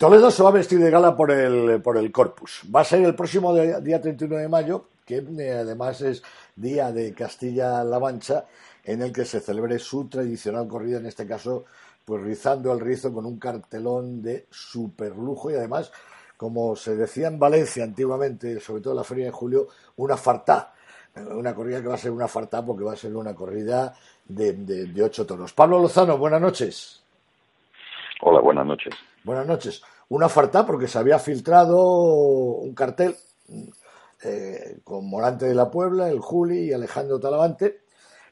Toledo se va a vestir de gala por el, por el Corpus. Va a ser el próximo día 31 de mayo, que eh, además es Día de Castilla-La Mancha, en el que se celebre su tradicional corrida, en este caso, pues rizando el rizo con un cartelón de superlujo y además, como se decía en Valencia antiguamente, sobre todo en la feria de julio, una fartá. Una corrida que va a ser una fartá porque va a ser una corrida de, de ocho tonos. Pablo Lozano, buenas noches. Hola, buenas noches. Buenas noches. Una farta porque se había filtrado un cartel eh, con Morante de la Puebla, el Juli y Alejandro Talavante,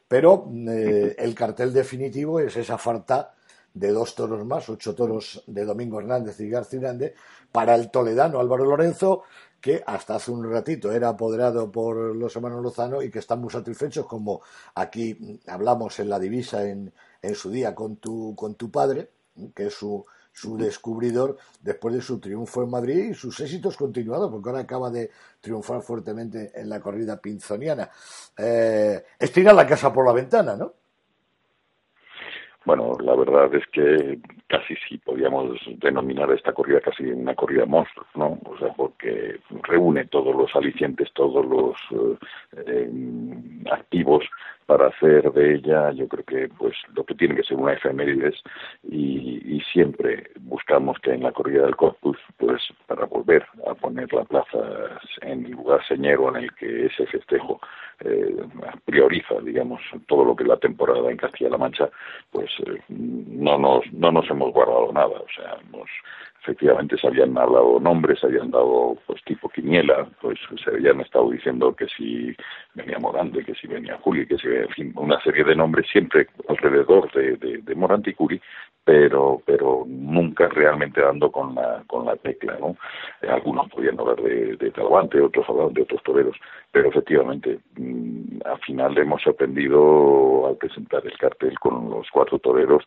pero eh, el cartel definitivo es esa farta de dos toros más, ocho toros de Domingo Hernández y García para el toledano Álvaro Lorenzo, que hasta hace un ratito era apoderado por los hermanos Lozano y que están muy satisfechos, como aquí hablamos en la divisa en, en su día con tu, con tu padre, que es su, su descubridor después de su triunfo en Madrid y sus éxitos continuados, porque ahora acaba de triunfar fuertemente en la corrida pinzoniana. Eh, la casa por la ventana, ¿no? Bueno, la verdad es que casi sí podríamos denominar esta corrida casi una corrida monstruo, ¿no? O sea, porque reúne todos los alicientes, todos los eh, eh, activos para hacer de ella, yo creo que pues lo que tiene que ser una efemérides y, y siempre buscamos que en la corrida del Corpus, pues para volver a poner la plaza en el lugar señero en el que ese festejo eh, prioriza, digamos, todo lo que es la temporada en Castilla-La Mancha, pues eh, no nos no nos hemos guardado nada, o sea, hemos efectivamente se habían hablado nombres, se habían dado pues tipo quiniela, pues se habían estado diciendo que si venía Morante, que si venía Juli, que si en fin, una serie de nombres siempre alrededor de, de, de Morante y Juli, pero pero nunca realmente dando con la con la tecla, ¿no? Eh, algunos podían hablar de, de Talavante, otros hablaban de otros toreros, pero efectivamente mmm, al final hemos sorprendido al presentar el cartel con los cuatro toreros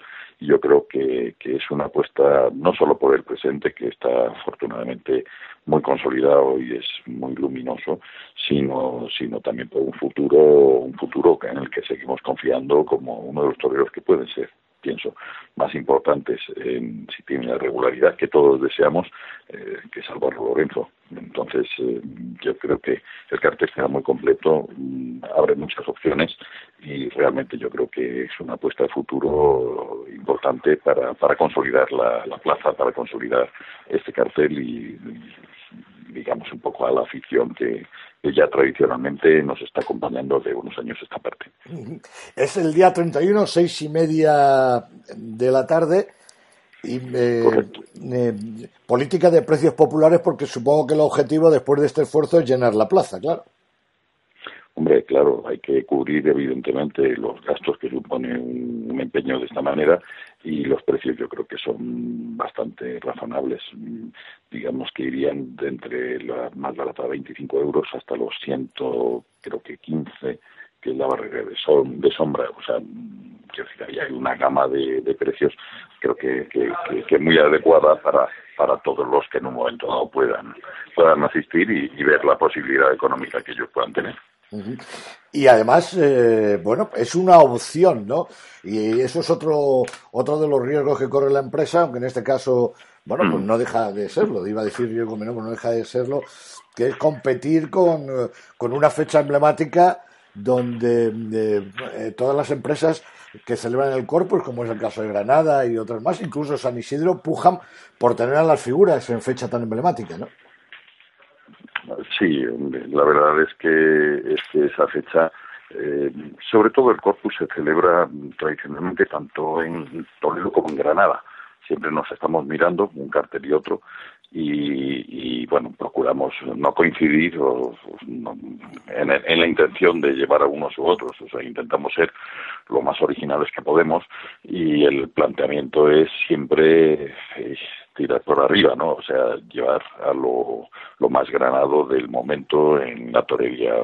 yo creo que, que es una apuesta no solo por el presente que está afortunadamente muy consolidado y es muy luminoso, sino sino también por un futuro un futuro en el que seguimos confiando como uno de los toreros que pueden ser pienso, más importantes en, si tienen la regularidad que todos deseamos, eh, que salvar Lorenzo. Entonces, eh, yo creo que el cartel queda muy completo, mmm, abre muchas opciones y realmente yo creo que es una apuesta de futuro importante para, para consolidar la, la plaza, para consolidar este cartel y digamos un poco a la afición que, que ya tradicionalmente nos está acompañando de unos años esta parte. Es el día 31, seis y media de la tarde. Y eh, eh, política de precios populares, porque supongo que el objetivo después de este esfuerzo es llenar la plaza, claro. Hombre, claro, hay que cubrir evidentemente los gastos que supone un, un, empeño de esta manera y los precios yo creo que son bastante razonables. Digamos que irían de entre la más barata 25 euros hasta los 100, creo que 15, que es la barrera de, de sombra. O sea, quiero decir, hay una gama de, de precios creo que, que, muy adecuada para para todos los que en un momento dado puedan puedan asistir y ver la posibilidad económica que ellos puedan tener. Y además, eh, bueno, es una opción, ¿no? Y eso es otro, otro de los riesgos que corre la empresa, aunque en este caso, bueno, pues no deja de serlo, iba a decir riesgo menor, pero no deja de serlo, que es competir con, con una fecha emblemática donde de, eh, todas las empresas que celebran el corpus, como es el caso de Granada y otras más, incluso San Isidro, pujan por tener a las figuras en fecha tan emblemática, ¿no? Sí, la verdad es que, es que esa fecha, eh, sobre todo el Corpus se celebra tradicionalmente tanto en Toledo como en Granada. Siempre nos estamos mirando un cartel y otro y, y bueno, procuramos no coincidir o, no, en, la intención de llevar a unos u otros. O sea, intentamos ser lo más originales que podemos y el planteamiento es siempre eh, tirar por arriba, ¿no? O sea, llevar a lo, lo más granado del momento en la torería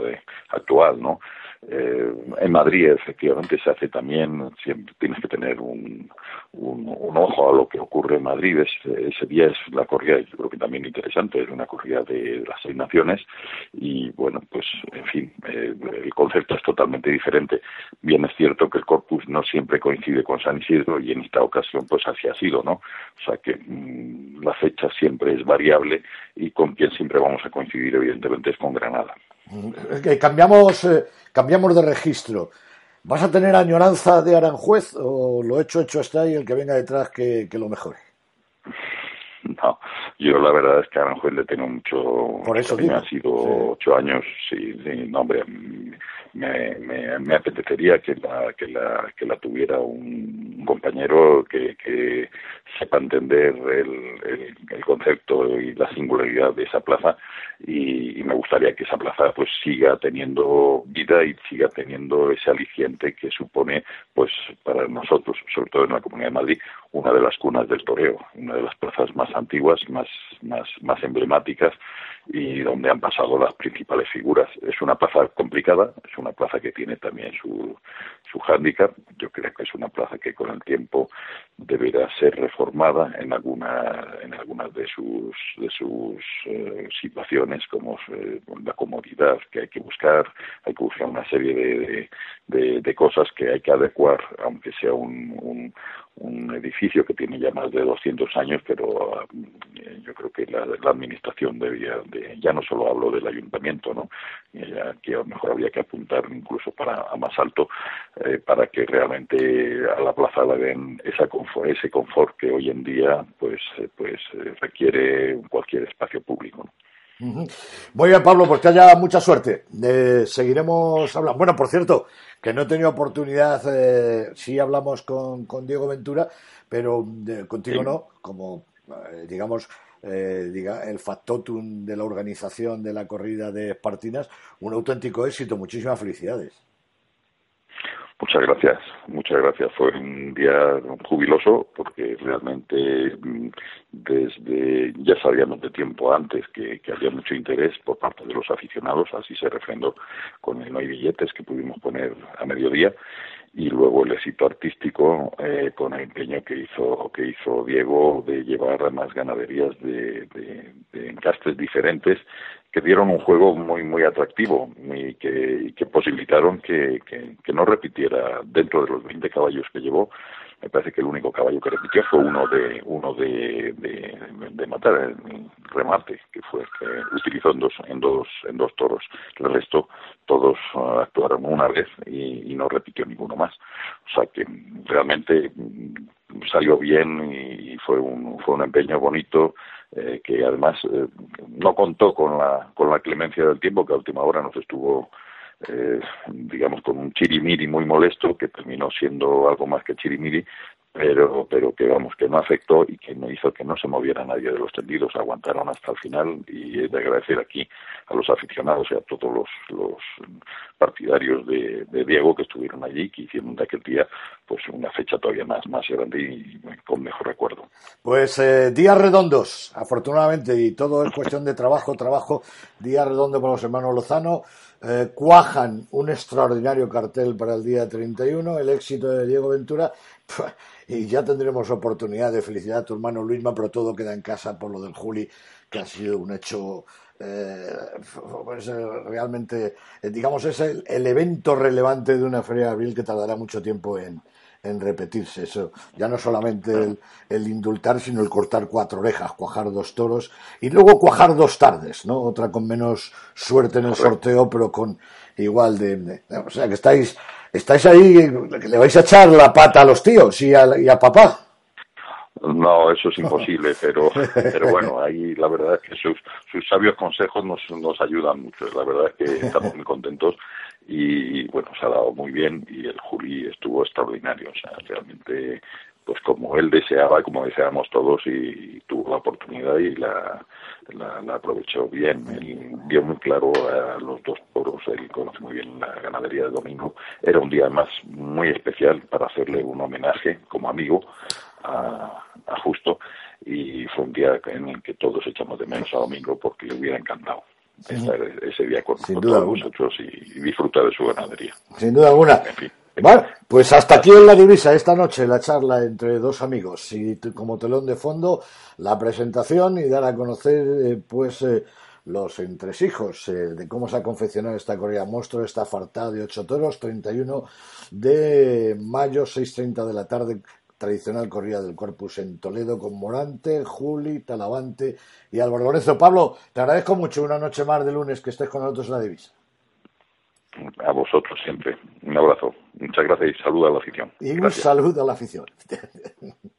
actual, ¿no? Eh, en Madrid, efectivamente, se hace también, siempre tienes que tener un, un, ojo a lo que ocurre en Madrid. ese día es la corrida, yo creo que también interesante, es una corrida de las seis naciones y, bueno, pues, en fin, eh, el concepto es totalmente diferente. Bien es cierto que el corpus no siempre coincide con San Isidro y en esta ocasión, pues, así ha sido, ¿no? O sea que mm, la fecha siempre es variable y con quien siempre vamos a coincidir, evidentemente, es con Granada. Cambiamos, eh, cambiamos de registro. ¿Vas a tener añoranza de Aranjuez o lo hecho, hecho está y el que venga detrás que, lo mejore? No, yo la verdad es que Aranjuez le tengo mucho. Por eso Ha sido ocho años, sí, sí, no, hombre, me, me, me, apetecería que la, que la, que la tuviera un compañero que, que sepa entender el, el, concepto y la singularidad de esa plaza. Y, me gustaría que esa plaza pues siga teniendo vida y siga teniendo ese aliciente que supone pues para nosotros, sobre todo en la Comunidad de Madrid, una de las cunas del toreo, una de las plazas más antiguas, más, más, más emblemáticas y donde han pasado las principales figuras. Es una plaza complicada, es una plaza que tiene también su, su hándicap. Yo creo que es una plaza que con el tiempo deberá ser reformada en alguna en algunas de sus de sus eh, situaciones como eh, la comodidad que hay que buscar hay que buscar una serie de, de, de, cosas que hay que adecuar aunque sea un, un, un edificio que tiene ya más de 200 años, pero eh, yo creo que la, la, administración debía, de, ya no solo hablo del ayuntamiento, ¿no? Ya que a lo mejor habría que apuntar incluso para a más alto eh, para que realmente a la plaza le den esa confort, ese confort que hoy en día pues eh, pues requiere cualquier espacio público. ¿no? Muy bien, Pablo, pues que haya mucha suerte. Eh, seguiremos hablando. Bueno, por cierto, que no he tenido oportunidad, eh, sí hablamos con, con Diego Ventura, pero eh, contigo no, como eh, digamos eh, diga, el factotum de la organización de la corrida de Espartinas, un auténtico éxito. Muchísimas felicidades. Muchas gracias, muchas gracias. Fue un día jubiloso porque realmente mm, desde ya sabíamos de tiempo antes que, había mucho interés por parte de los aficionados, así se refrendó con el no hay billetes que pudimos poner a mediodía y luego el éxito artístico eh, con el empeño que hizo que hizo Diego de llevar a más ganaderías de, de, de encastes diferentes que dieron un juego muy muy atractivo y que, que posibilitaron que, que, no repitiera dentro de los 20 caballos que llevó. Me parece que el único caballo que repitió fue uno de uno de, de, de matar el remate que fue que utilizó en dos en dos en dos toros. El resto todos uh, actuaron una vez y, y, no repitió ninguno más. O sea que realmente mm, salió bien y fue un fue un empeño bonito eh, que además eh, no contó con la, con la clemencia del tiempo, que a última hora nos estuvo, eh, digamos, con un chirimiri muy molesto, que terminó siendo algo más que chirimiri, pero, pero que vamos, que no afectó y que no hizo que no se moviera nadie de los tendidos, aguantaron hasta el final y es de agradecer aquí a los aficionados y a todos los, los partidarios de, Diego que estuvieron allí, que hicieron de aquel día pues una fecha todavía más, más grande y con mejor recuerdo. Pues eh, días redondos, afortunadamente, y todo es cuestión de trabajo, trabajo, días redondos para los hermanos Lozano, eh, cuajan un extraordinario cartel para el día 31, el éxito de Diego Ventura, y ya tendremos oportunidad de felicitar a tu hermano Luisma, pero todo queda en casa por lo del Juli, que ha sido un hecho eh, pues, realmente, eh, digamos, es el, el, evento relevante de una feria de abril que tardará mucho tiempo en, en repetirse. Eso ya no solamente el, el, indultar, sino el cortar cuatro orejas, cuajar dos toros y luego cuajar dos tardes, ¿no? Otra con menos suerte en el sorteo, pero con igual de, de o sea que estáis estáis ahí, le vais a echar la pata a los tíos y a, y a papá. No, eso es imposible, pero, pero bueno, ahí la verdad es que sus, sus sabios consejos nos, nos ayudan mucho. La verdad es que estamos muy contentos y bueno, se ha dado muy bien y el Juli estuvo extraordinario. O sea, realmente, pues como él deseaba, como deseamos todos y, tuvo la oportunidad y la, aprovechó bien. Él vio muy claro a los dos toros, él conoce muy bien la ganadería de domingo. Era un día además muy especial para hacerle un homenaje como amigo a Justo y fue un día en el que todos echamos de menos a Domingo porque le hubiera encantado estar ese día con, todos vosotros y, disfrutar de su ganadería. Sin duda alguna. Vale, pues hasta aquí en la divisa esta noche la charla entre dos amigos. Y como telón de fondo la presentación y dar a conocer eh, pues eh, los entresijos eh, de cómo se ha confeccionado esta corrida monstruo, esta farta de ocho toros, 31 de mayo, 6.30 de la tarde, tradicional corrida del Corpus en Toledo con Morante, Juli, Talavante y Álvaro Lorenzo. Pablo, te agradezco mucho una noche más de lunes que estés con nosotros en la divisa. A vosotros siempre. Un abrazo. Muchas gracias y saludo a la afición. Y un saludo a la afición.